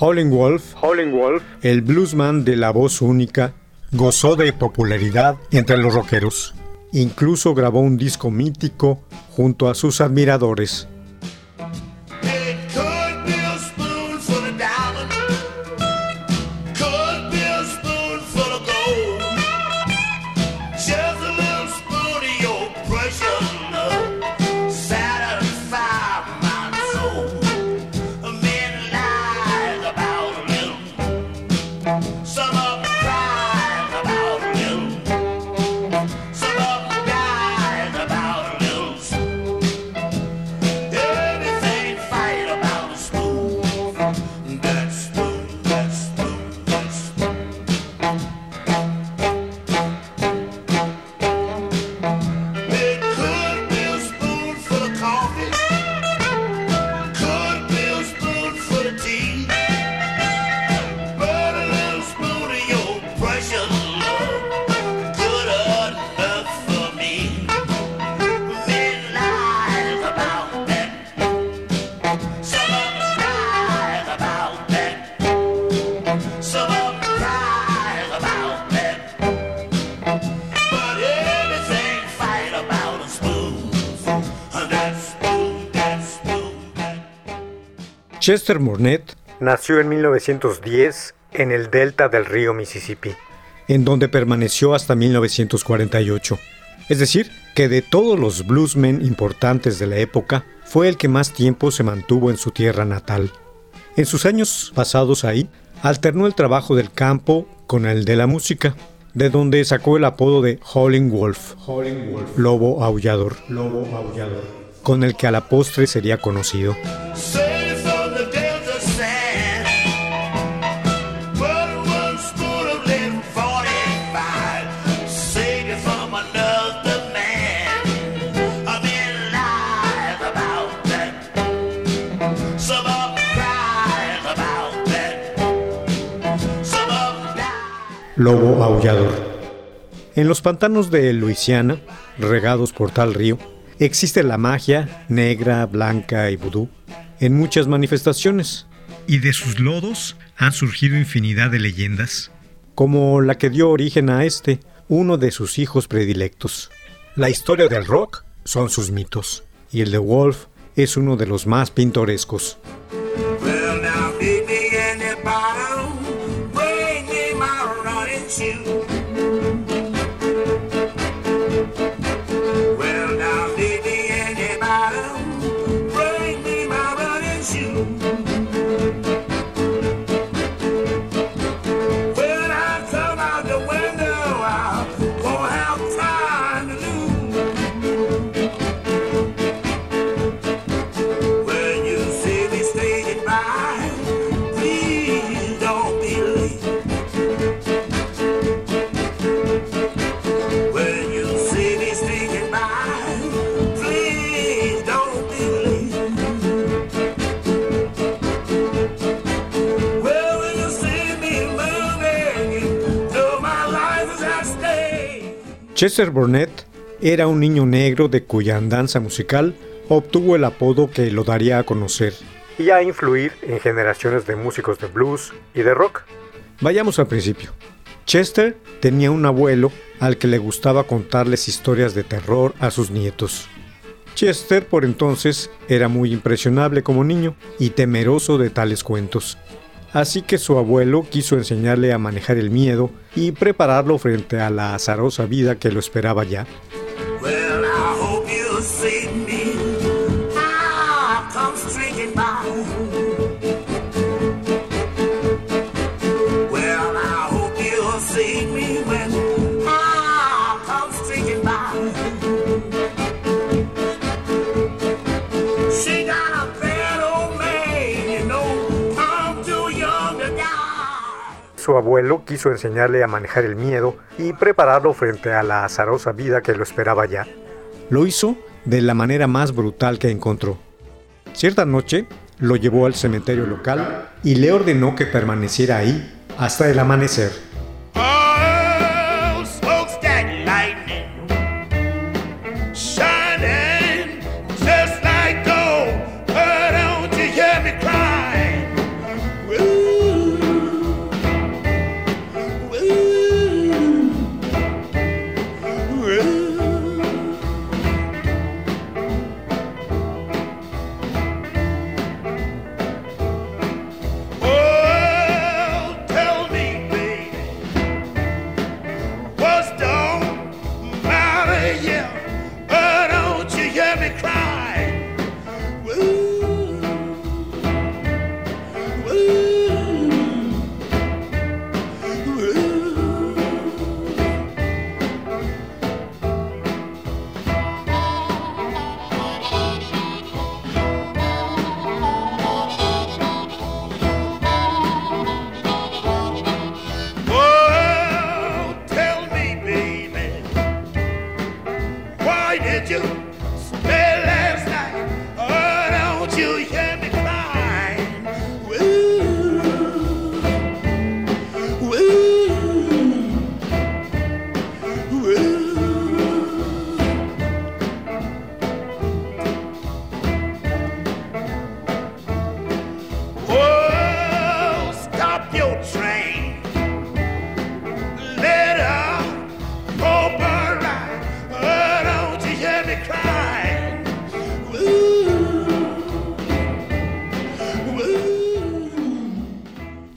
Howling Wolf, el bluesman de la voz única, gozó de popularidad entre los rockeros. Incluso grabó un disco mítico junto a sus admiradores. Chester Murnett nació en 1910 en el delta del río Mississippi, en donde permaneció hasta 1948. Es decir, que de todos los bluesmen importantes de la época, fue el que más tiempo se mantuvo en su tierra natal. En sus años pasados ahí, alternó el trabajo del campo con el de la música, de donde sacó el apodo de Howling Wolf, lobo aullador, con el que a la postre sería conocido. Lobo aullador. En los pantanos de Luisiana, regados por tal río, existe la magia negra, blanca y vudú en muchas manifestaciones. Y de sus lodos han surgido infinidad de leyendas, como la que dio origen a este, uno de sus hijos predilectos. La historia del rock son sus mitos, y el de Wolf es uno de los más pintorescos. Chester Burnett era un niño negro de cuya andanza musical obtuvo el apodo que lo daría a conocer y a influir en generaciones de músicos de blues y de rock. Vayamos al principio. Chester tenía un abuelo al que le gustaba contarles historias de terror a sus nietos. Chester por entonces era muy impresionable como niño y temeroso de tales cuentos. Así que su abuelo quiso enseñarle a manejar el miedo y prepararlo frente a la azarosa vida que lo esperaba ya. Abuelo quiso enseñarle a manejar el miedo y prepararlo frente a la azarosa vida que lo esperaba ya. Lo hizo de la manera más brutal que encontró. Cierta noche lo llevó al cementerio local y le ordenó que permaneciera ahí hasta el amanecer.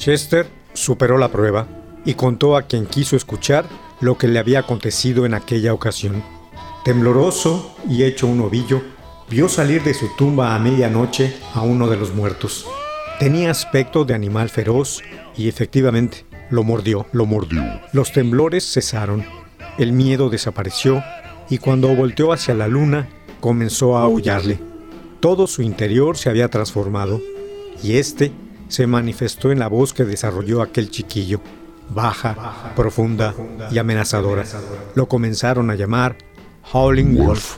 Chester superó la prueba y contó a quien quiso escuchar lo que le había acontecido en aquella ocasión. Tembloroso y hecho un ovillo, vio salir de su tumba a medianoche a uno de los muertos. Tenía aspecto de animal feroz y efectivamente lo mordió, lo mordió. Los temblores cesaron, el miedo desapareció y cuando volteó hacia la luna comenzó a aullarle. Todo su interior se había transformado y este se manifestó en la voz que desarrolló aquel chiquillo, baja, profunda y amenazadora. Lo comenzaron a llamar Howling Wolf.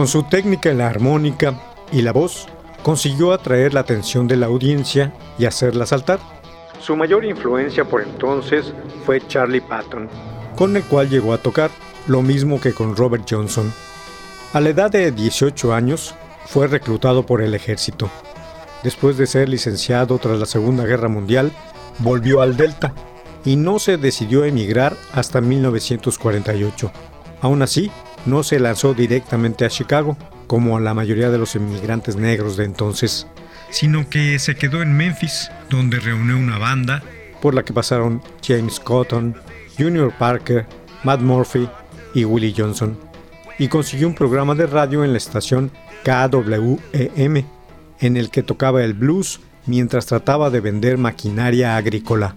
Con su técnica en la armónica y la voz, consiguió atraer la atención de la audiencia y hacerla saltar. Su mayor influencia por entonces fue Charlie Patton, con el cual llegó a tocar, lo mismo que con Robert Johnson. A la edad de 18 años, fue reclutado por el ejército. Después de ser licenciado tras la Segunda Guerra Mundial, volvió al Delta y no se decidió emigrar hasta 1948. Aún así, no se lanzó directamente a Chicago, como la mayoría de los inmigrantes negros de entonces, sino que se quedó en Memphis, donde reunió una banda por la que pasaron James Cotton, Junior Parker, Matt Murphy y Willie Johnson, y consiguió un programa de radio en la estación KWEM, en el que tocaba el blues mientras trataba de vender maquinaria agrícola.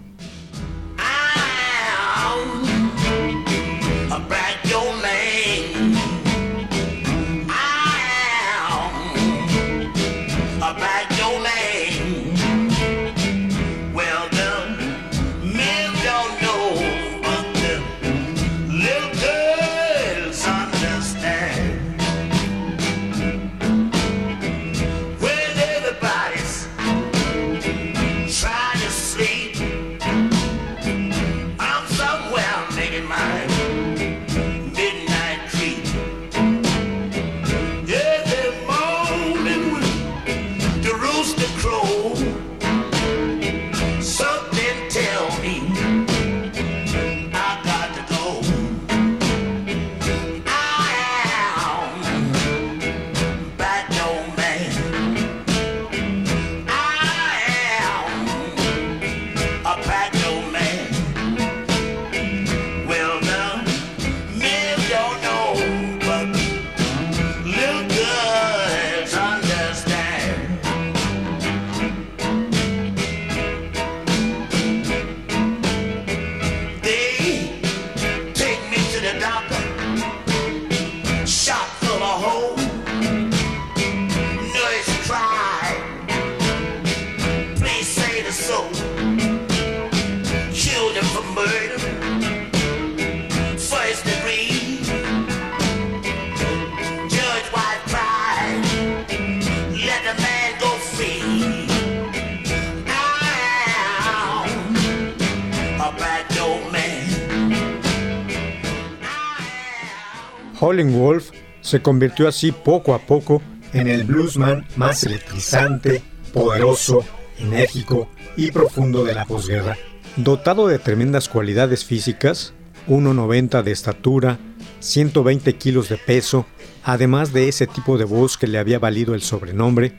Howling Wolf se convirtió así poco a poco en el bluesman más electrizante, poderoso, enérgico y profundo de la posguerra. Dotado de tremendas cualidades físicas, 1,90 de estatura, 120 kilos de peso, además de ese tipo de voz que le había valido el sobrenombre,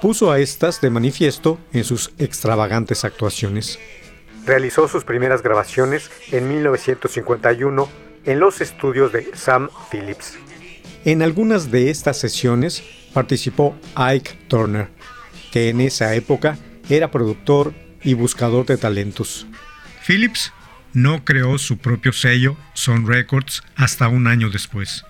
puso a estas de manifiesto en sus extravagantes actuaciones. Realizó sus primeras grabaciones en 1951 en los estudios de Sam Phillips. En algunas de estas sesiones participó Ike Turner, que en esa época era productor y buscador de talentos. Phillips no creó su propio sello, Sun Records, hasta un año después.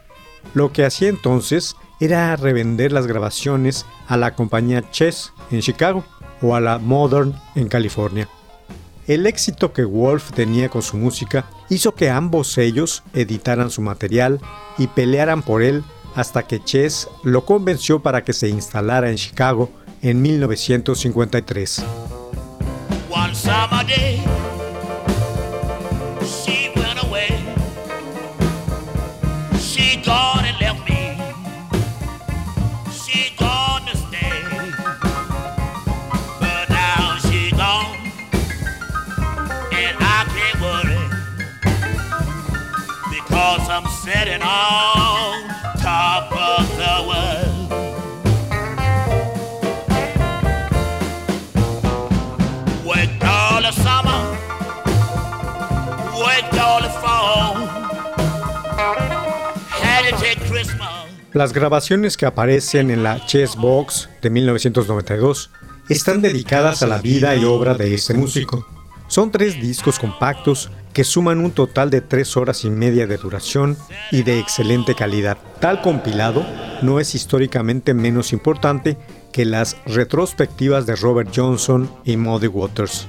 Lo que hacía entonces era revender las grabaciones a la compañía Chess en Chicago o a la Modern en California. El éxito que Wolf tenía con su música hizo que ambos sellos editaran su material y pelearan por él hasta que Chess lo convenció para que se instalara en Chicago en 1953. Las grabaciones que aparecen en la Chess Box de 1992 están dedicadas a la vida y obra de este músico. Son tres discos compactos que suman un total de tres horas y media de duración y de excelente calidad. Tal compilado no es históricamente menos importante que las retrospectivas de Robert Johnson y Muddy Waters.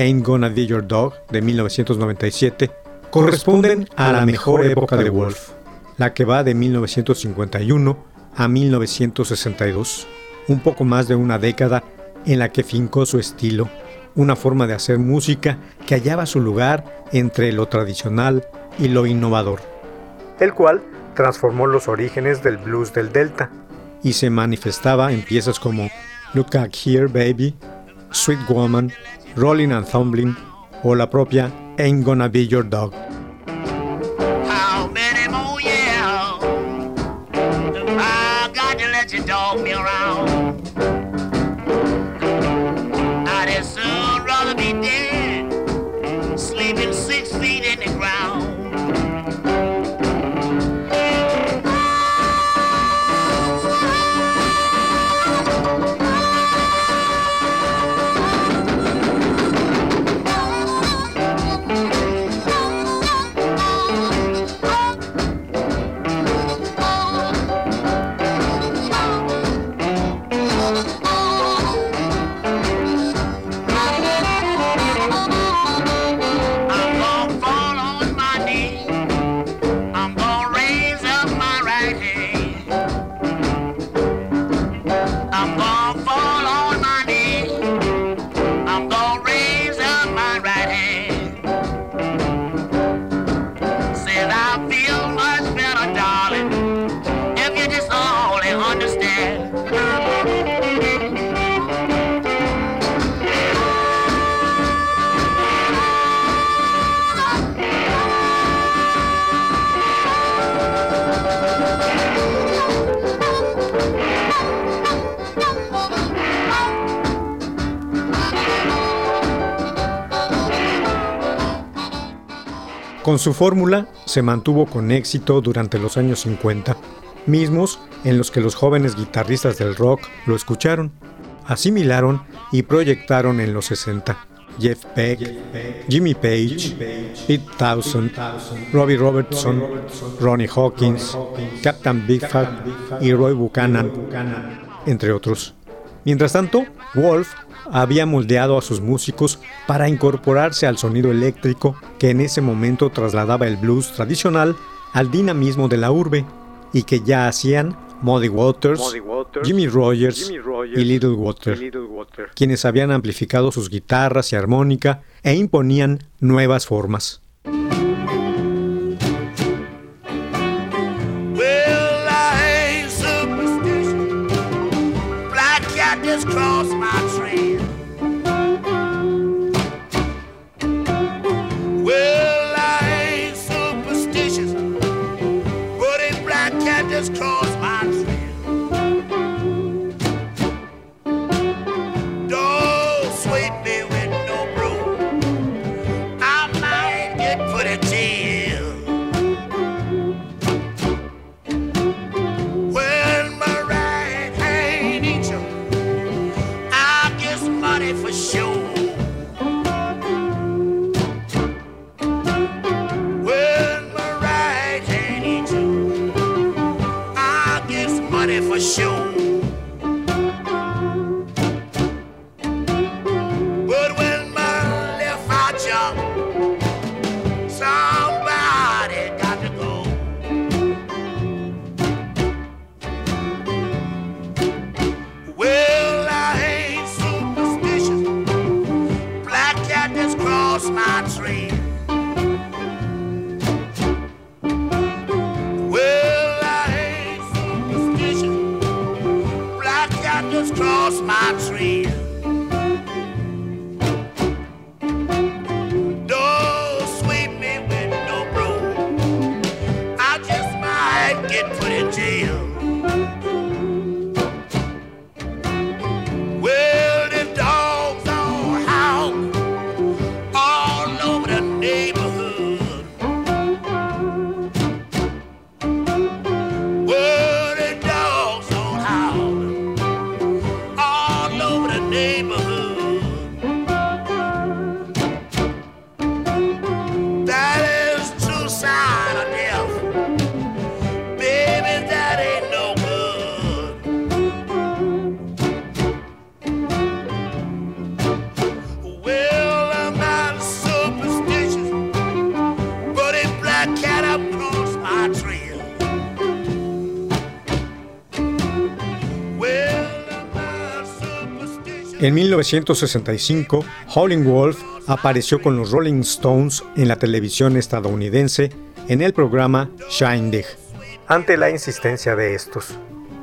Ain't Gonna Be Your Dog de 1997 corresponden a la mejor época de Wolf, la que va de 1951 a 1962, un poco más de una década en la que fincó su estilo, una forma de hacer música que hallaba su lugar entre lo tradicional y lo innovador, el cual transformó los orígenes del blues del Delta y se manifestaba en piezas como Look at Here Baby, Sweet Woman, Rolling and Tumbling o la propia Ain't Gonna Be Your Dog. Con su fórmula se mantuvo con éxito durante los años 50, mismos en los que los jóvenes guitarristas del rock lo escucharon, asimilaron y proyectaron en los 60. Jeff Beck, Jimmy Page, Pete Townsend, Robbie Robertson, Ronnie Hawkins, Captain Fat y Roy Buchanan, entre otros. Mientras tanto, Wolf había moldeado a sus músicos para incorporarse al sonido eléctrico que en ese momento trasladaba el blues tradicional al dinamismo de la urbe y que ya hacían Muddy Waters, Jimmy, Rogers, y Little Water, quienes habían amplificado sus guitarras y armónica e imponían nuevas formas. En 1965, Howling Wolf apareció con los Rolling Stones en la televisión estadounidense en el programa Dig, ante la insistencia de estos.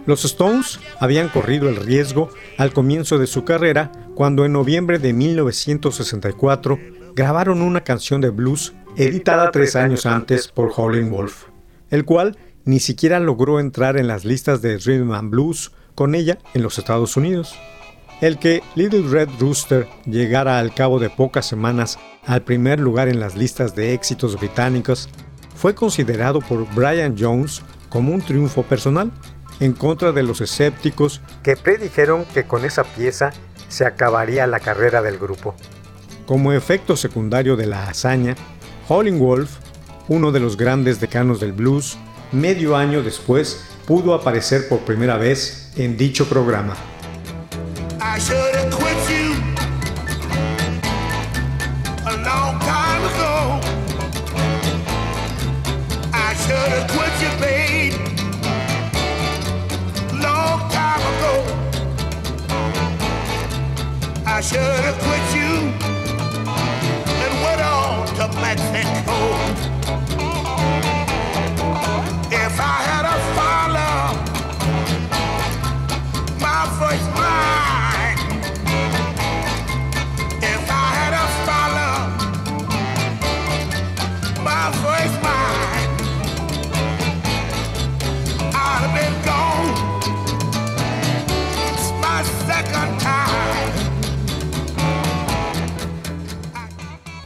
Los Stones habían corrido el riesgo al comienzo de su carrera cuando en noviembre de 1964 grabaron una canción de blues editada tres años antes por Howling Wolf, el cual ni siquiera logró entrar en las listas de Rhythm and Blues con ella en los Estados Unidos. El que Little Red Rooster llegara al cabo de pocas semanas al primer lugar en las listas de éxitos británicos fue considerado por Brian Jones como un triunfo personal en contra de los escépticos que predijeron que con esa pieza se acabaría la carrera del grupo. Como efecto secundario de la hazaña, Howling Wolf, uno de los grandes decanos del blues, medio año después pudo aparecer por primera vez en dicho programa. I should have quit you a long time ago. I should have quit you, babe, long time ago. I should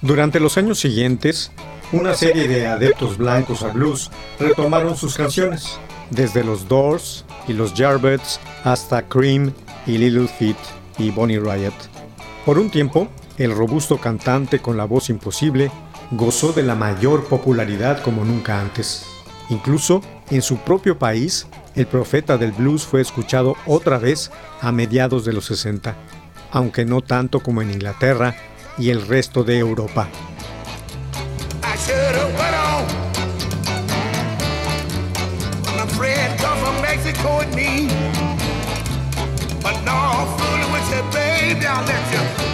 Durante los años siguientes, una serie de adeptos blancos al blues retomaron sus canciones, desde los Doors y los Yardbirds hasta Cream y Little Feat y Bonnie Riot. Por un tiempo, el robusto cantante con la voz imposible gozó de la mayor popularidad como nunca antes. Incluso en su propio país, el profeta del blues fue escuchado otra vez a mediados de los 60, aunque no tanto como en Inglaterra y el resto de Europa. I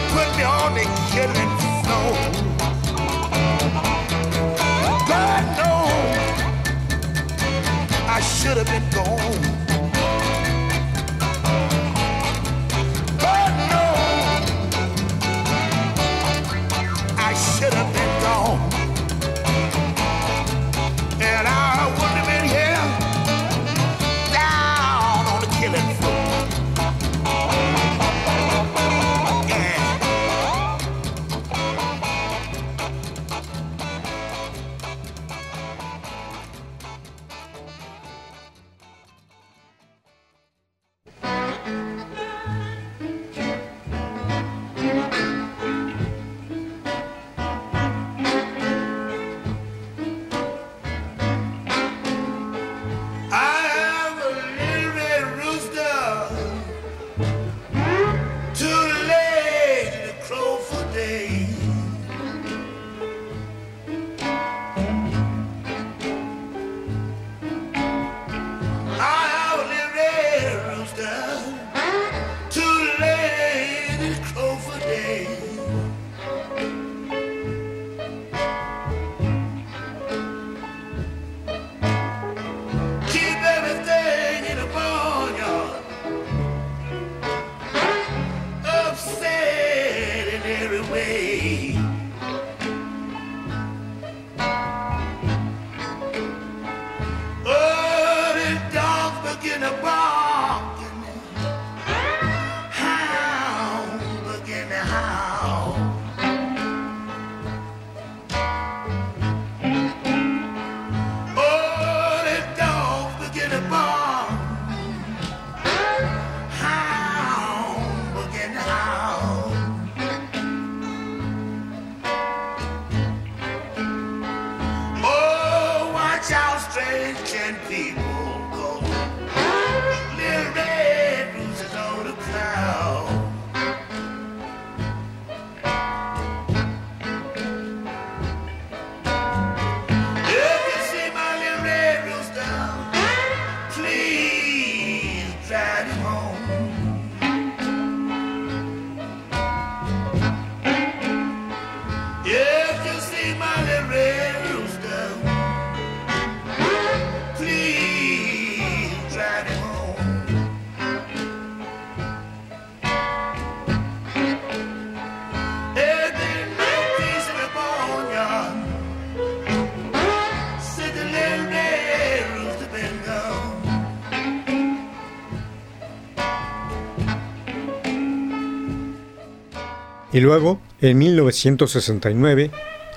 y luego, en 1969,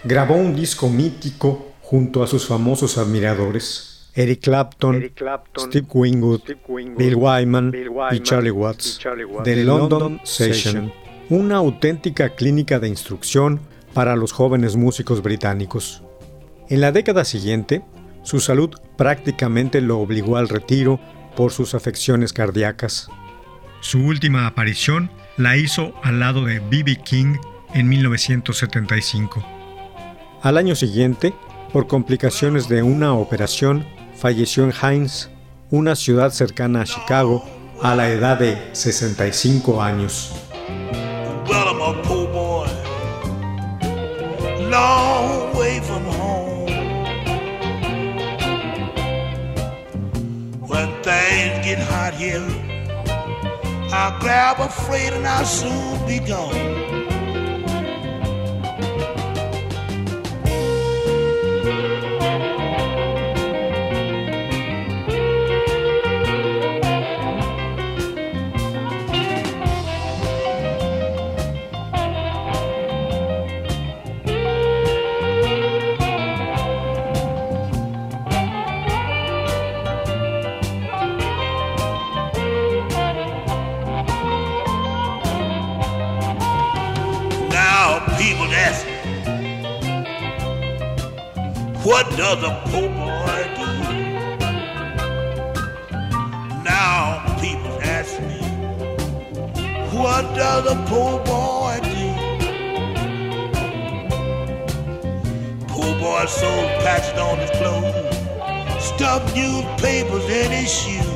grabó un disco mítico junto a sus famosos admiradores, Eric Clapton, Steve, Winwood, Bill Wyman, y Charlie Watts, The London, Session, una auténtica clínica de instrucción para los jóvenes músicos británicos. En la década siguiente, su salud prácticamente lo obligó al retiro por sus afecciones cardíacas. Su última aparición la hizo al lado de B.B. King en 1975. Al año siguiente, por complicaciones de una operación, falleció en Hines, una ciudad cercana a Chicago, a la edad de 65 años. I'll grab a freight and I'll soon be gone. What does a poor boy do? Now people ask me, what does a poor boy do? Poor boy sold patches on his clothes, stuffed newspapers in his shoes.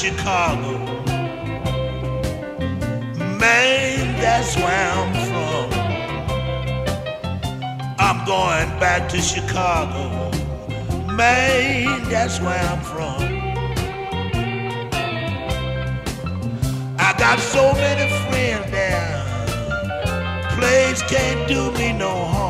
Chicago. Man, that's where I'm from. I'm going back to Chicago. Man, that's where I'm from. I got so many friends there. Place can't do me no harm.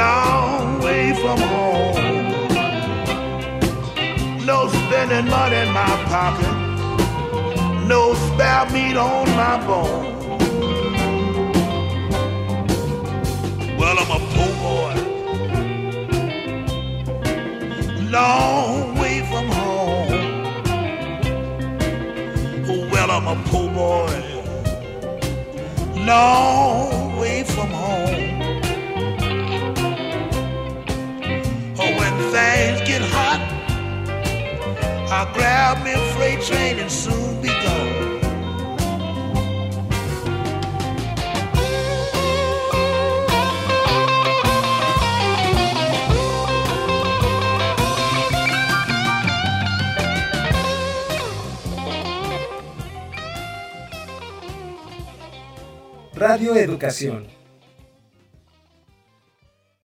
Long way from home. No spending money in my pocket, no spare meat on my bone. Well, I'm a poor boy long way from home. Well, I'm a poor boy, long way from home. When things get hot, I'll grab me a freight train and soon be gone. Radio Educación.